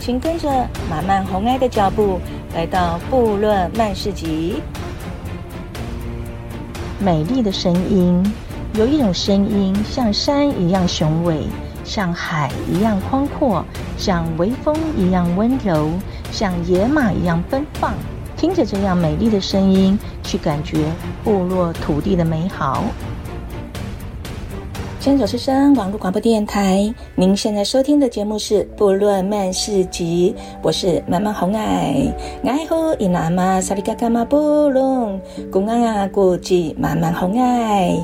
请跟着马曼红爱的脚步，来到部落曼市集。美丽的声音，有一种声音像山一样雄伟，像海一样宽阔，像微风一样温柔，像野马一样奔放。听着这样美丽的声音，去感觉部落土地的美好。牵手之声网络广播电台，您现在收听的节目是《部落漫市集》，我是满满红爱。爱护伊那玛萨里嘎嘎玛部落，公安啊国际满满红爱。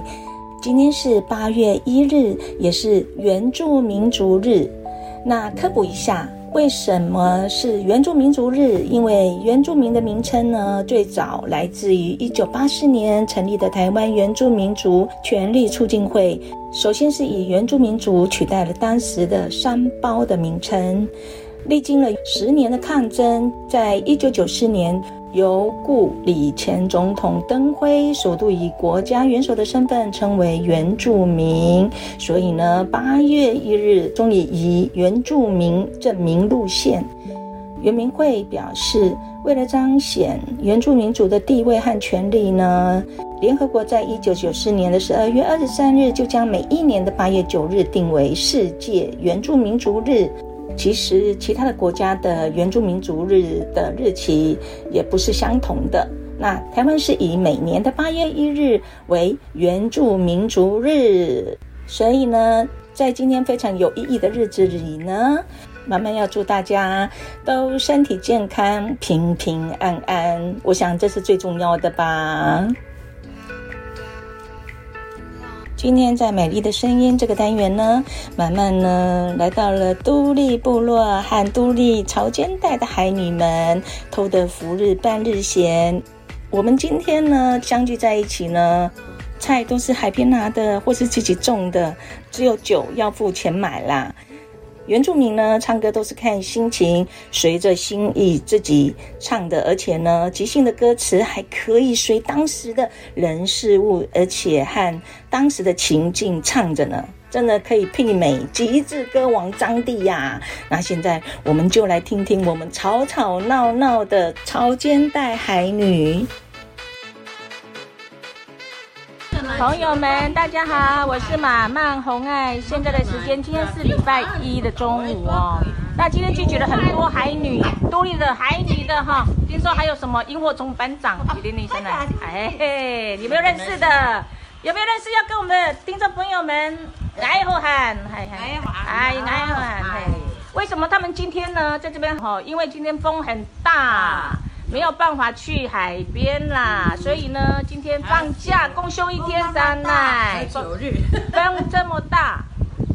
今天是八月一日，也是原住民族日。那科普一下。为什么是原住民族日？因为原住民的名称呢，最早来自于一九八四年成立的台湾原住民族权利促进会。首先是以原住民族取代了当时的山胞的名称，历经了十年的抗争，在一九九四年。由故李前总统登辉首度以国家元首的身份称为原住民，所以呢，八月一日终于以原住民证明路线。原民会表示，为了彰显原住民族的地位和权利呢，联合国在一九九四年的十二月二十三日就将每一年的八月九日定为世界原住民族日。其实，其他的国家的原住民族日的日期也不是相同的。那台湾是以每年的八月一日为原住民族日，所以呢，在今天非常有意义的日子里呢，马漫要祝大家都身体健康、平平安安。我想这是最重要的吧。今天在美丽的声音这个单元呢，满满呢来到了都立部落和都立潮间带的海女们偷得福日半日闲。我们今天呢相聚在一起呢，菜都是海边拿的或是自己种的，只有酒要付钱买啦。原住民呢，唱歌都是看心情，随着心意自己唱的，而且呢，即兴的歌词还可以随当时的人事物，而且和当时的情境唱着呢，真的可以媲美极致歌王张帝呀！那现在我们就来听听我们吵吵闹闹的潮间带海女。朋友们，大家好，我是马曼红爱。现在的时间，今天是礼拜一的中午哦。那今天聚集了很多海女，都历的海女的哈。听说还有什么萤火虫班长，李玲玲先来。哎嘿，有没有认识的？有没有认识要跟我们的听众朋友们来呼喊？嗨嗨，哎来呼喊。为什么他们今天呢在这边？哈，因为今天风很大。没有办法去海边啦，所以呢，今天放假，公休一天三奶。九日，风这么大，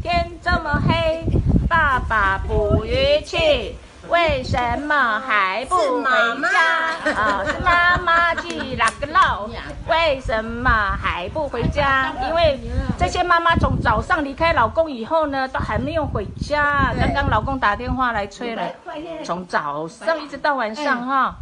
天这么黑，爸爸捕鱼去，为什么还不回家？啊，是妈妈去哪个闹，为什么还不回家？因为这些妈妈从早上离开老公以后呢，都还没有回家。刚刚老公打电话来催了，从早上一直到晚上哈。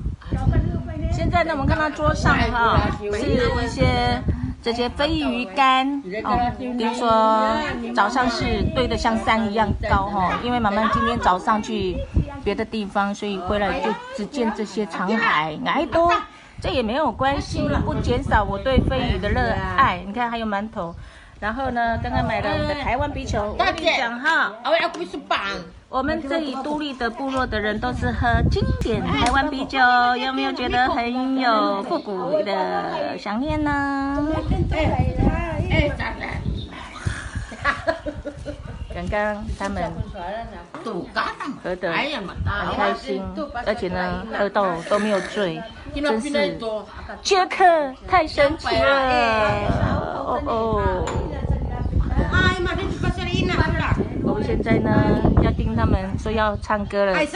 现在呢，我们看到桌上哈是一些这些飞鱼干哦，听说早上是堆得像山一样高哈，因为妈妈今天早上去别的地方，所以回来就只见这些长海，矮多，这也没有关系，不减少我对飞鱼的热爱。你看还有馒头，然后呢，刚刚买了我们的台湾啤酒，我跟你讲哈，我们这里都立的部落的人都是喝经典台湾啤酒，有没有觉得很有复古的想念呢？刚刚他们喝得很开心，而且呢，喝到都没有醉，真是杰克太神奇了！哦哦。我们现在呢要。丁他们说要唱歌了。哎，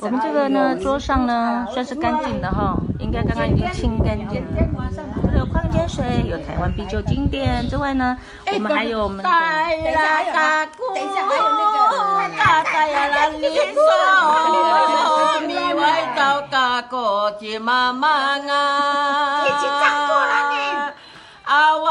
我们这个呢，桌上呢算是干净的哈，应该刚刚已经清干净了。有矿泉水，有台湾啤酒经典之外呢，我们还有我们的。等一下还有那个。等一下还有那个。阿哇阿哇，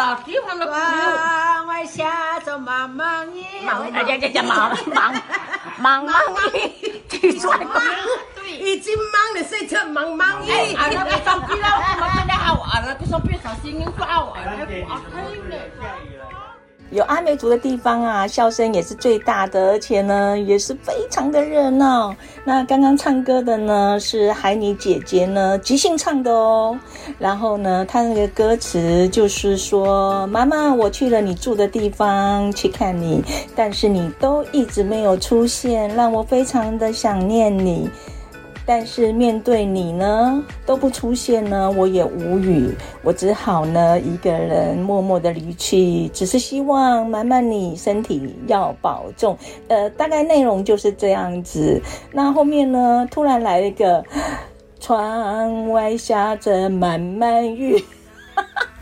老地方的朋友，我下着忙忙你，忙哎呀呀呀忙 忙忙忙你，提出来吧，已经忙了，谁叫忙忙你？啊，那个上边了，我们真的好玩了，就上边小心点，好玩了，好听的。有有阿美族的地方啊，笑声也是最大的，而且呢，也是非常的热闹。那刚刚唱歌的呢，是海妮姐姐呢，即兴唱的哦。然后呢，她那个歌词就是说：“妈妈，我去了你住的地方去看你，但是你都一直没有出现，让我非常的想念你。”但是面对你呢，都不出现呢，我也无语，我只好呢一个人默默的离去，只是希望满满你身体要保重。呃，大概内容就是这样子。那后面呢，突然来一个，窗外下着满满雨。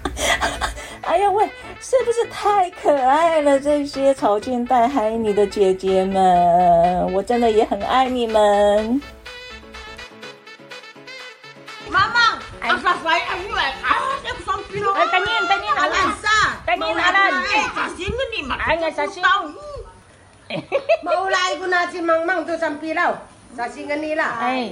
哎呀喂，是不是太可爱了？这些草间带海你的姐姐们，我真的也很爱你们。哎，等你，等你拿来，等你拿来。哎，小心啊你嘛！哎呀，小心。冇来过那只小心跟你啦！哎，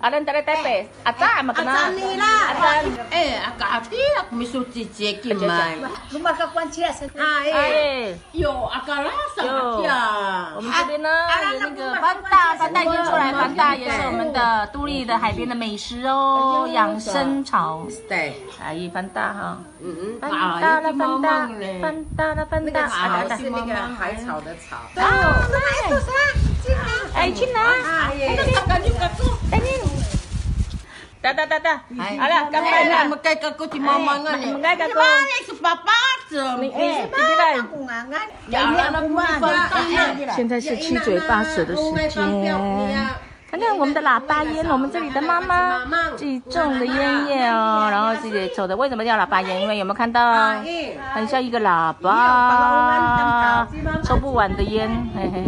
阿伦在来台北，阿赞。阿赞你啦！阿赞，哎，阿咖啡啊，秘书姐姐进来。你把个关起来先。哎，哟，阿咖拉什？我们这边呢有那个番大，番大已经出来，番大也是我们的都立的海边的美食哦，养生草。对，哎，番大哈。嗯嗯。番大了，番大，番大了，番大。那个是那个海草的草。哦，来，做啥？哎，去哪？哎呀，赶紧赶住！赶紧！哒哒哒哒！好了，干杯了！我们该个过去忙忙啊！你们该个过。你是爸爸子，你哎，现在是七嘴八舌的时间。看看我们的喇叭烟，我们这里的妈妈自己种的烟叶哦，然后自己抽的。为什么叫喇叭烟？因为有没有看到？很像一个喇叭，抽不完的烟，嘿嘿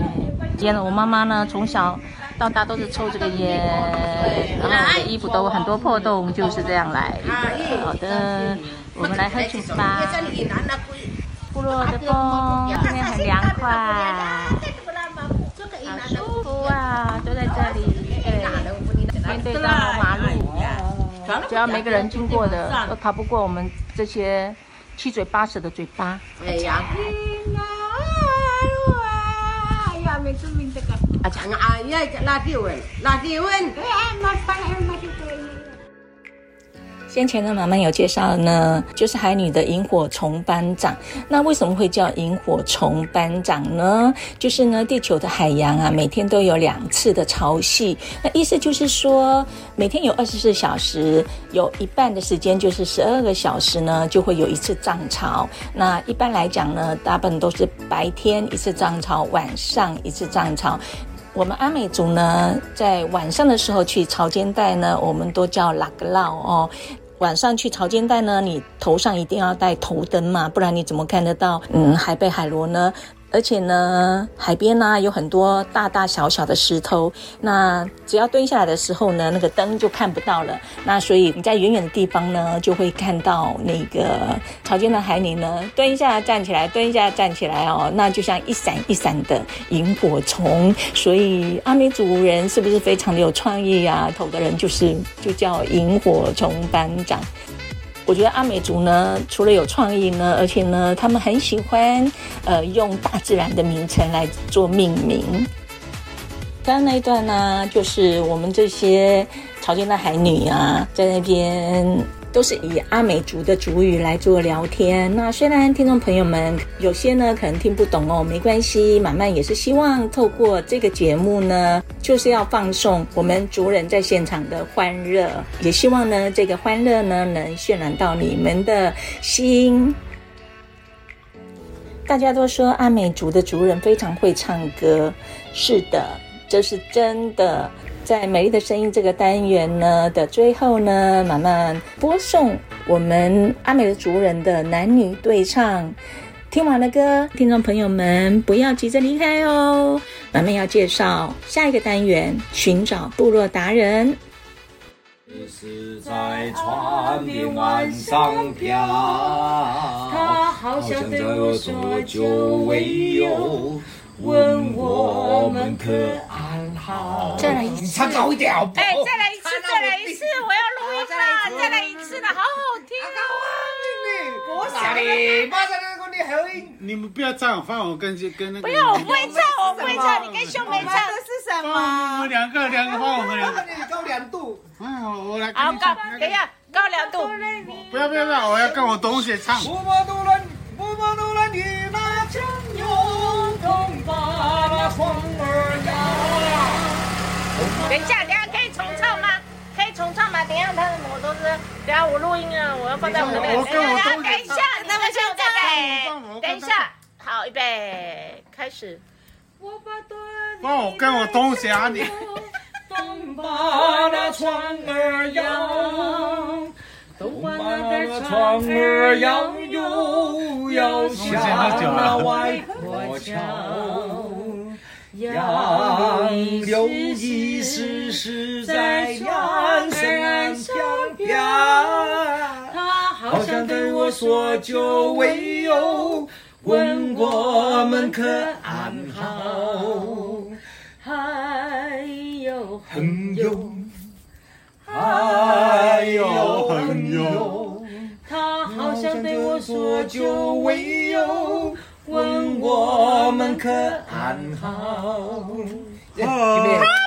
我妈妈呢，从小到大都是抽这个烟，然后我的衣服都很多破洞，就是这样来。好的，我们来喝酒吧。部落的风，今天很凉快，好舒服啊，都在这里。面对这条马路，只要每个人经过的都逃不过我们这些七嘴八舌的嘴巴。先前呢，妈妈有介绍呢，就是海女的萤火虫班长。那为什么会叫萤火虫班长呢？就是呢，地球的海洋啊，每天都有两次的潮汐。那意思就是说，每天有二十四小时，有一半的时间就是十二个小时呢，就会有一次涨潮。那一般来讲呢，大部分都是白天一次涨潮，晚上一次涨潮。我们阿美族呢，在晚上的时候去潮间带呢，我们都叫拉格劳哦。晚上去潮间带呢，你头上一定要带头灯嘛，不然你怎么看得到？嗯，海贝海螺呢？而且呢，海边呢有很多大大小小的石头，那只要蹲下来的时候呢，那个灯就看不到了。那所以你在远远的地方呢，就会看到那个潮间的海女呢，蹲一下站起来，蹲一下站起来哦，那就像一闪一闪的萤火虫。所以阿美族人是不是非常的有创意啊？头的人就是就叫萤火虫班长。我觉得阿美族呢，除了有创意呢，而且呢，他们很喜欢呃用大自然的名称来做命名。刚刚那一段呢，就是我们这些潮间的海女啊，在那边。都是以阿美族的族语来做聊天。那虽然听众朋友们有些呢可能听不懂哦，没关系。满满也是希望透过这个节目呢，就是要放送我们族人在现场的欢乐，也希望呢这个欢乐呢能渲染到你们的心。大家都说阿美族的族人非常会唱歌，是的，这是真的。在《美丽的声音》这个单元呢的最后呢，慢慢播送我们阿美的族人的男女对唱。听完了歌，听众朋友们不要急着离开哦。慢慢要介绍下一个单元，寻找部落达人。只是在船边岸上飘，他好像对我说久违有，问我们可安好？再来一次，唱高一点好不好？哎，再来一次，再来一次，我要录音了，再来一次了，好好听啊！我想你，马上那个你好音，你们不要唱，放我跟跟那个。不要，我不会唱，我不会唱，你跟秀梅唱的是什么？我们两个，两个放我们两个。高两度，哎，我我来。好高，等一下，高两度。不要不要不要，我要跟我同学唱。等一下，等下可以重唱吗？可以重唱吗？等一下，他的摩托车，等下我录音啊，我要放在我的背。等一下，等一下，那么现在，等一下，好，预备，开始。帮我跟我同学啊，你。东把那船儿摇，东把那船儿摇，又摇向那外婆桥。杨柳依稀是在岸上飘，他好像对我说久违有，问我们可安好？还有朋友，还有朋友，他好像对我说久违有。我们可安好？好。